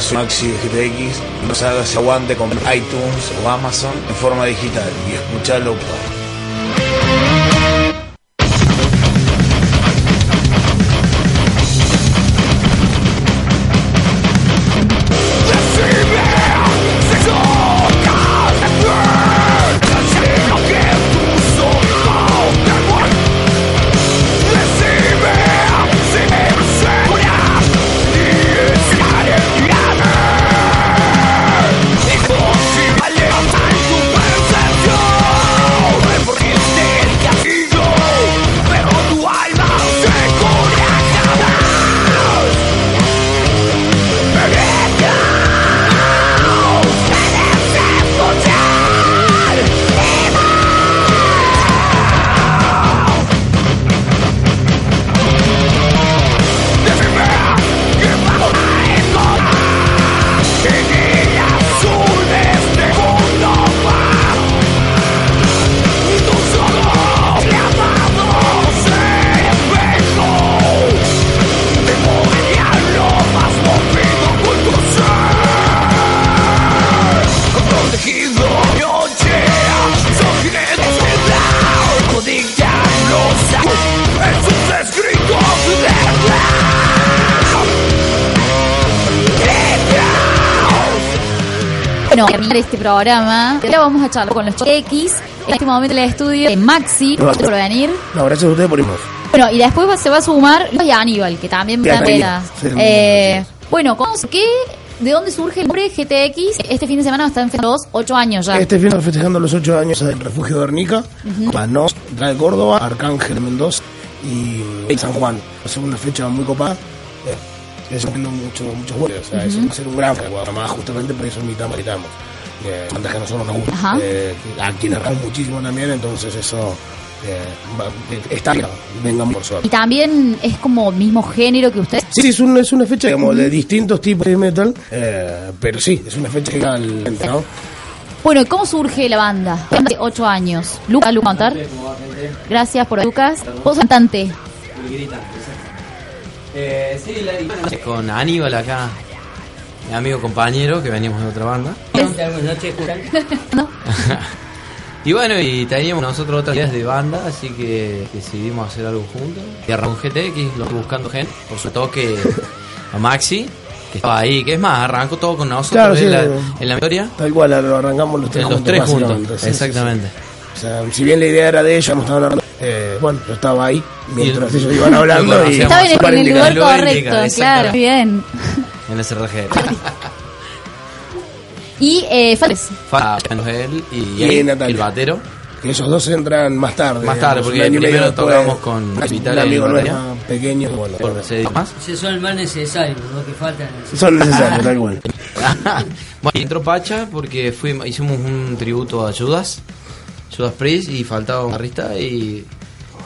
soy Maxi de GTX. Nos hagas aguante con iTunes o Amazon en forma digital y escuchalo. por- programa. Ahora vamos a charlar con los X. En este momento el estudio de Maxi. Gracias por venir. No, gracias a ustedes por irnos. Bueno, y después va- se va a sumar y Aníbal, que también en vela. Sí, Eh, bueno, ¿cómo, ¿qué, ¿de dónde surge el nombre GTX? Este fin de semana están festejando los ocho años ya. Este fin de festejando los ocho años en Refugio de Ernica, Panos, de Córdoba, Arcángel Mendoza y San Juan. Va a ser una fecha muy copada. Eh, es cumpliendo mucho, muchos vuelos. O sea, eso va a ser un gran Guadalajara, justamente por eso invitamos, invitamos. Eh, bandas que a nosotros nos gusta. Ajá. Eh, a quienes amamos muchísimo también, entonces eso eh, eh, está vengan por suerte. Y también es como mismo género que ustedes. Sí, es, un- es una fecha digamos, de distintos tipos de metal, eh, pero sí, es una fecha que llega al ¿no? Bueno, ¿y ¿cómo surge la banda? Hace ocho años. Lucas, Lucas, contar. Gracias por Lucas. Vos cantante. Eh, sí, la con Aníbal acá, mi amigo compañero que veníamos de otra banda. ¿No? y bueno, y teníamos nosotros otras ideas de banda, así que decidimos hacer algo juntos. Y arrancó GTX, lo buscando gente, por su toque a Maxi, que estaba ahí, que es más, arrancó todo con nosotros Claro, sí, en, la, en la historia. Tal cual, lo arrancamos los tres Los juntos. tres juntos, sí, exactamente. sí. O sea, si bien la idea era de ella, hemos estado hablando, eh, bueno, yo estaba ahí mientras el- ellos iban hablando y. Estaba en, el lugar correcto, indica, claro. Bien. En el SRG. Y eh, Fales. Fa- él y, Y él, el batero. Que ellos dos entran más tarde. Más tarde, porque primero tocamos con en amigo pequeño, bueno, más. Ese son el más necesario, lo que falta. son necesarios, tal cual. bueno, entró Pacha porque fuimos, hicimos un tributo a Judas, Judas Priest, y faltaba un guitarrista y,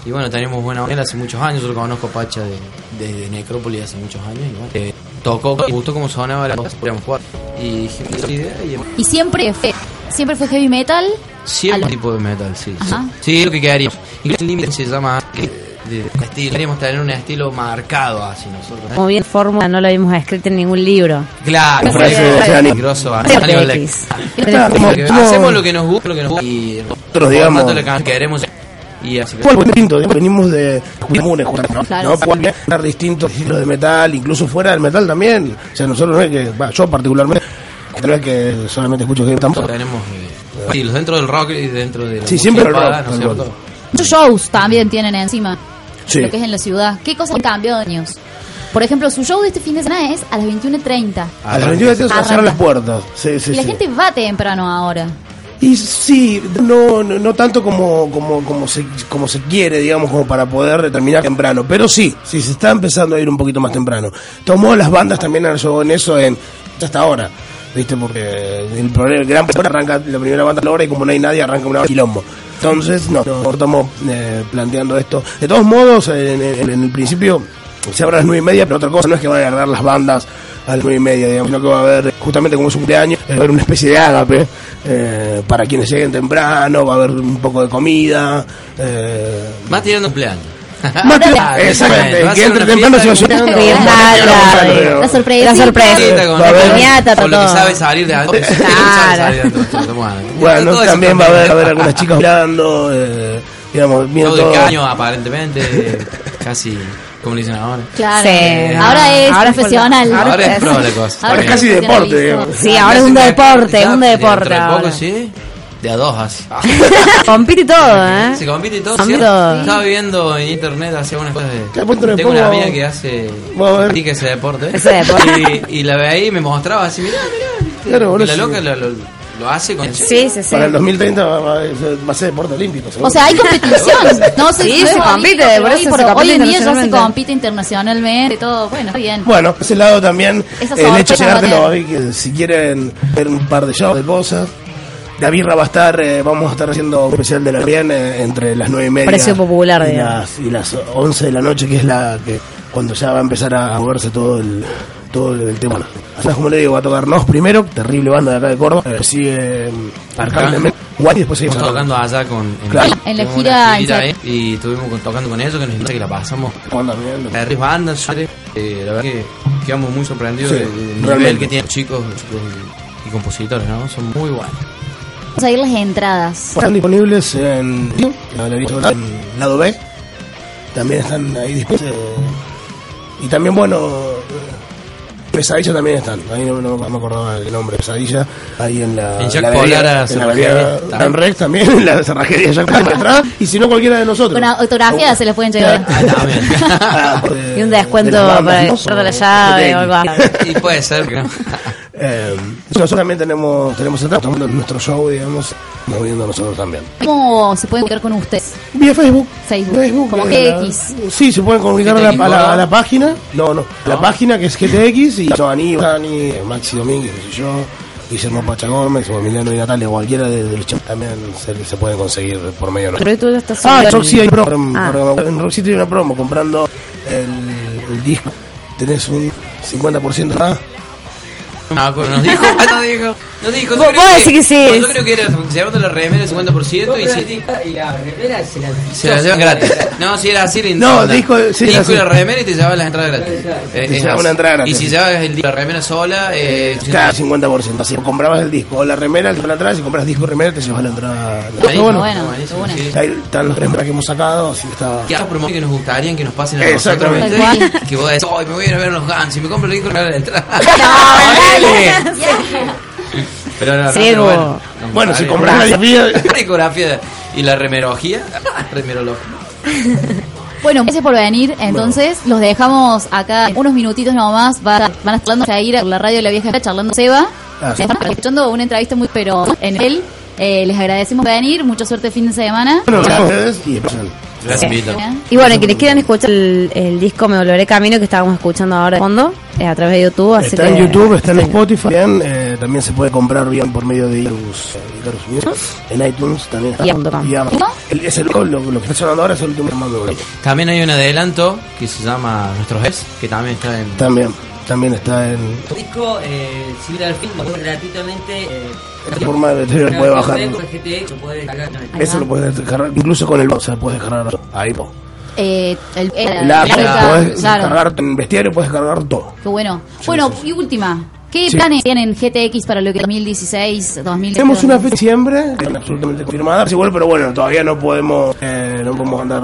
y bueno, teníamos buena onda hace muchos años, yo lo conozco a Pacha de, de Necrópolis hace muchos años y bueno, eh, tocó, me gustó cómo sonaba la cosa, podíamos jugar. Y y Y siempre fue, siempre fue heavy metal. siempre Al- tipo de metal, sí. sí. Ajá. Sí, lo que quedaríamos. Incluso el límite se llama que- de, de estilo. Queríamos tener un estilo marcado así nosotros. ¿eh? Como bien fórmula no lo habíamos escrito en ningún libro. Claro, Frase de Oceánico. grosso, como- como- hacemos lo que nos gusta, lo que nos gusta y Nosotros, digamos- que queremos y así que distinto, digamos, venimos de comunes, ¿no? Claro. ¿no? Distintos estilos de metal, incluso fuera del metal también. O sea, nosotros no es que, bah, yo particularmente, no es que solamente escucho que tampoco. tenemos eh, sí, los dentro del rock y dentro de la Sí, siempre el rock, ¿no es tal cierto? Muchos shows también tienen encima. Sí. Lo que es en la ciudad. ¿Qué cosas han cambiado de años? Por ejemplo, su show de este fin de semana es a las 21.30. A las 21 de se Arranca. cerran las puertas. Sí, sí, y la sí. gente va temprano ahora. Y sí, no, no, no tanto como, como, como, se, como se quiere, digamos, como para poder terminar temprano. Pero sí, sí, se está empezando a ir un poquito más temprano. Tomó las bandas también han ayudado en eso en hasta ahora. ¿Viste? Porque el, el gran problema arranca la primera banda a la hora y como no hay nadie arranca una quilombo. Entonces, no, no estamos eh, planteando esto. De todos modos, en- en el principio se abre a las nueve y media, pero otra cosa no es que van a agarrar las bandas a las nueve y media, digamos, sino que va a haber, justamente como es un cumpleaños, va a haber una especie de ágape eh, para quienes lleguen temprano, va a haber un poco de comida. Eh, Más tirando cumpleaños. exactamente, va a que entre temprano se va claro. La sorpresa. La sorpresa. Con, Va lo que sabe salir de adentro. Bueno. También va a haber, va a haber algunas chicas bailando, eh, digamos, viendo Todo de caño, aparentemente, casi, como le dicen ahora. Claro. Sí. Ahora es Ahora es profesional. Ahora Ahora es pro la cosa. Ahora es casi deporte, digamos. Sí, ahora es un deporte, un deporte de poco, sí. De a dos así. Compite y todo, ¿eh? Se compite todo, Compite ¿sí? todo. Estaba viendo en internet, hacía unas cosas de... Tengo una amiga que hace... Vamos a ver. practica ese deporte. Ese deporte. Y, y la ve ahí y me mostraba así, mira, mira. Claro, y la loca lo, lo, lo hace con... Sí, sí, sí. Para el 2030 va, va- va a ser deporte olímpico. seguro. O sea, hay competición. No sé Sí, si se compite, por hoy, eso por- se compite hoy en día ya se internacionalmente. compite internacionalmente, todo. Bueno, está bien. Bueno, por ese lado también, el hecho de llegártelo, que si quieren ver un par de shows de cosas. La birra va a estar, eh, vamos a estar haciendo un especial de la bien eh, entre las nueve y media Precio popular, y digamos. las, y las 11 de la noche, que es la que cuando ya va a empezar a moverse todo el todo el tema. Así como le digo, va a tocar Nos primero, terrible banda de acá de Córdoba, eh, sigue Arcángel, Guay, y después seguimos Estamos tocando allá con... En, Claro. En la gira y estuvimos con- tocando con ellos, que nos invita que la pasamos. Terribles bandas, eh, la verdad que quedamos muy sorprendidos Sí, del nivel realmente. que tienen los chicos, los chicos y, y compositores, ¿no? Son muy buenos. Vamos a ir las entradas. Están disponibles en, en lado B. También están ahí disponibles. eh, y también, bueno, Pesadilla también están. Ahí no, no me acordaba el nombre. Pesadilla. Ahí en la. En Jack la Polar en la Dan Rex también. En la cerrajería Jack Polar atrás. Y si no, cualquiera de nosotros. Con autografía se les pueden llegar. Ah, de- Y un de descuento bandas, para ¿no? de la llave de- o algo y puede ser que no. Eh, nosotros también tenemos, tenemos nuestro show, digamos, moviendo nosotros también. ¿Cómo se pueden comunicar con ustedes? Vía Facebook. Facebook. Como eh, la- GX. Sí, se pueden comunicar a la, GTX a la- a la página. No, no. La página que es GTX y yo, Aníbal, Dani, Maxi Domínguez, qué sé yo. Guillermo Pacha Gómez o Emiliano y Natalia o cualquiera de, de los chicos también se, se puede conseguir por medio de Pero tú ya estás Ah, en Roxy hay promo. Ah. En Roxy tiene una promo. Comprando el, el disco tenés un 50% más. No me acuerdo, nos dijo. Ah, no dijo. No dijo. Yo creo decís que sí. no, Yo creo que era llevando la remera el 50% y si, Y la remera se la se la llevan gratis. No, si era así, No, dijo- sí, Disco así. y la remera y te llevas las entradas gratis. Eh, Te es llevas así. una entrada gratis. Y si llevas el, la remera sola, eh, Cada 50%. Así comprabas el disco o la remera, el atrás. Si compras disco remera, te llevas la entrada. Bueno. bueno. Ahí están los tres que hemos sacado. Así está. ¿Qué otras promociones que nos gustarían que nos pasen a nosotros? Que vos decís, "Ay, me voy a ir a ver los Guns. Si me compro el disco, me la entrada. Pero no, no, pero bueno. nos Bueno, si compras la discografía. La discografía y la remerología. Remerología. Bueno, gracias por venir. Entonces, los dejamos acá unos minutitos nomás. Va- van a estar hablando a ir a la radio de la vieja charlando Seba. Ah, sí. Están escuchando una entrevista muy pero en él. Eh, les agradecemos por venir. Mucha suerte el fin de semana. Bueno, gracias a ustedes y después- Gracias, Vito. Bien. Y bueno, quienes quieran escuchar el, el disco Me Volveré Camino que estábamos escuchando ahora de fondo, eh, a través de YouTube. Así Está que- en YouTube, está en Spotify, bien, eh, también se puede comprar bien por medio de Icarus, eh, Icarus Music, en iTunes también está. Y. Y. El- es el, lo, lo que está sonando ahora es el último mando También hay un adelanto que se llama Nuestros Ex, que también está en. También, también está en El disco, eh, si al fin, lo puedes gratuitamente. Eh, esta forma de lo puede bajar. El GTX lo puedes descargar. Eso lo puedes descargar, incluso con el sea, puedes descargar ahí. po. Eh, el, el- El la- puedes claro. descargar en bestiario, puedes descargar todo. Qué bueno. Bueno, y última. ¿Qué Sí. planes tienen GTX para lo que 2016, 2017? Tenemos una fecha en diciembre, absolutamente confirmada, igual, pero bueno, todavía no podemos, eh, no podemos andar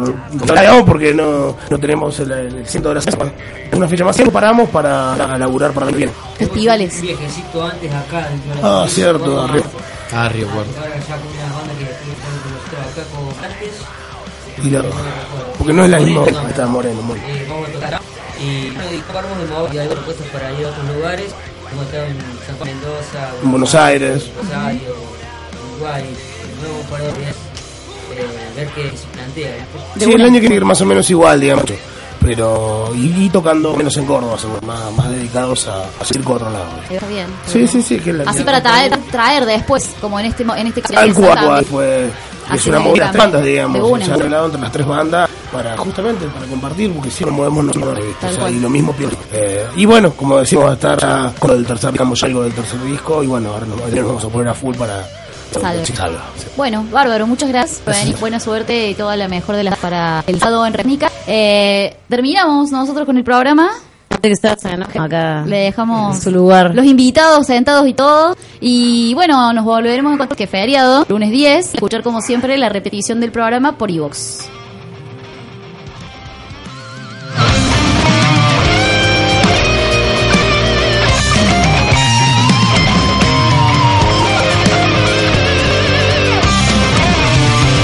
porque no, no tenemos el, el ciento de la semana. Una fecha más, siempre paramos para, para laburar para el bien. Festivales. Un viejecito antes acá. de Ah, cierto, a- arriba. Ah, Río Cuarto. Ahora ya con una banda que tiene con nosotros acá con antes. Y la- porque no es la misma, está moreno, muy. Eh, vamos a tocar. Y paramos de mover y hay propuestas para ir a otros lugares. Hemos estado en San Juan Mendoza, En Buenos Aires. Rosario, Uruguay. Nuevo para ver, eh, ver qué se plantea. ¿viste? Sí, el año quiere ir más o menos igual, digamos. Pero, y, y tocando menos en Córdoba, seguro, más, más dedicados a, a circo a otro lado. Está bien. Sí, sí, sí, que la Así para traer, traer después, como en este mo- en este caso. Al Exactamente. cual es una de cambio. bandas, digamos. De una. Se han arreglado entre las tres bandas para justamente para compartir, porque si nos movemos nosotros, O sea, y lo mismo pienso. Eh, y bueno, como decimos, va a estar ya con el tercer, digamos, ya algo del tercer disco, y bueno, ahora nos, nos vamos a poner a full para salga, sí. Bueno, bárbaro, muchas gracias. Buena suerte y toda la mejor de las para el sábado en Rétmica. Eh, terminamos nosotros con el programa. Que está acá Le dejamos en su lugar. los invitados sentados y todo. Y bueno, nos volveremos a encontrar que feriado, lunes 10. Escuchar como siempre la repetición del programa por iVox.